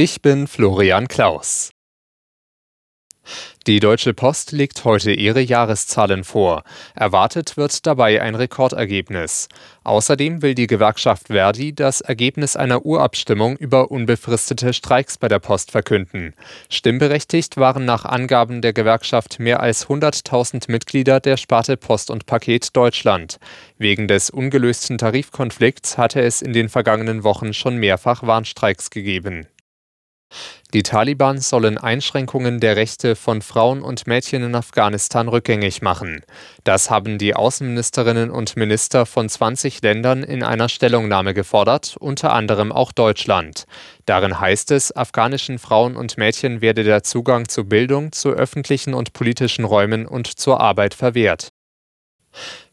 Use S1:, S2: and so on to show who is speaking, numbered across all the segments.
S1: Ich bin Florian Klaus. Die Deutsche Post legt heute ihre Jahreszahlen vor. Erwartet wird dabei ein Rekordergebnis. Außerdem will die Gewerkschaft Verdi das Ergebnis einer Urabstimmung über unbefristete Streiks bei der Post verkünden. Stimmberechtigt waren nach Angaben der Gewerkschaft mehr als 100.000 Mitglieder der Sparte Post und Paket Deutschland. Wegen des ungelösten Tarifkonflikts hatte es in den vergangenen Wochen schon mehrfach Warnstreiks gegeben. Die Taliban sollen Einschränkungen der Rechte von Frauen und Mädchen in Afghanistan rückgängig machen. Das haben die Außenministerinnen und Minister von 20 Ländern in einer Stellungnahme gefordert, unter anderem auch Deutschland. Darin heißt es, afghanischen Frauen und Mädchen werde der Zugang zu Bildung, zu öffentlichen und politischen Räumen und zur Arbeit verwehrt.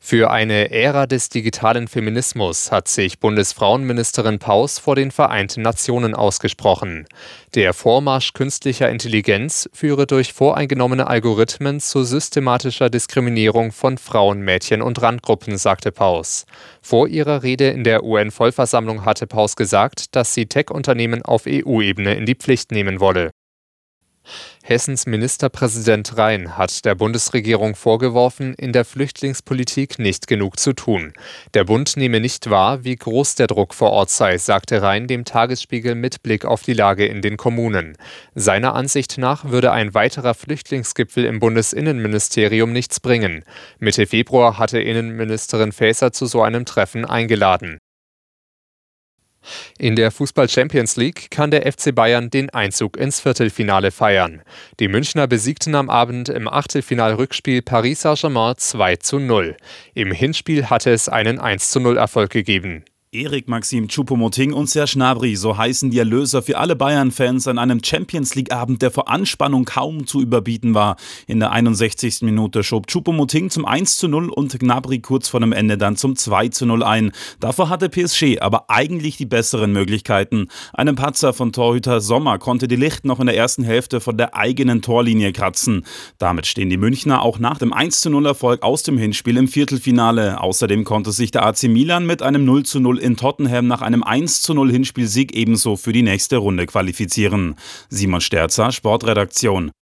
S1: Für eine Ära des digitalen Feminismus hat sich Bundesfrauenministerin Paus vor den Vereinten Nationen ausgesprochen. Der Vormarsch künstlicher Intelligenz führe durch voreingenommene Algorithmen zu systematischer Diskriminierung von Frauen, Mädchen und Randgruppen, sagte Paus. Vor ihrer Rede in der UN-Vollversammlung hatte Paus gesagt, dass sie Tech-Unternehmen auf EU-Ebene in die Pflicht nehmen wolle. Hessens Ministerpräsident Rhein hat der Bundesregierung vorgeworfen, in der Flüchtlingspolitik nicht genug zu tun. Der Bund nehme nicht wahr, wie groß der Druck vor Ort sei, sagte Rhein dem Tagesspiegel mit Blick auf die Lage in den Kommunen. Seiner Ansicht nach würde ein weiterer Flüchtlingsgipfel im Bundesinnenministerium nichts bringen. Mitte Februar hatte Innenministerin Faeser zu so einem Treffen eingeladen. In der Fußball Champions League kann der FC Bayern den Einzug ins Viertelfinale feiern. Die Münchner besiegten am Abend im Achtelfinal-Rückspiel Paris Saint-Germain 2 zu 0. Im Hinspiel hatte es einen 1 zu 0 Erfolg gegeben.
S2: Erik Maxim Choupo-Moting und Serge Gnabry, so heißen die Erlöser für alle Bayern-Fans an einem Champions League-Abend, der vor Anspannung kaum zu überbieten war. In der 61. Minute schob Choupo-Moting zum 1 zu 0 und Gnabry kurz vor dem Ende dann zum 2 zu 0 ein. Davor hatte PSG aber eigentlich die besseren Möglichkeiten. Einem Patzer von Torhüter Sommer konnte die Licht noch in der ersten Hälfte von der eigenen Torlinie kratzen. Damit stehen die Münchner auch nach dem 1 zu 0 Erfolg aus dem Hinspiel im Viertelfinale. Außerdem konnte sich der AC Milan mit einem 0 zu 0 in Tottenham nach einem 1 zu 0 Hinspielsieg ebenso für die nächste Runde qualifizieren. Simon Sterzer, Sportredaktion.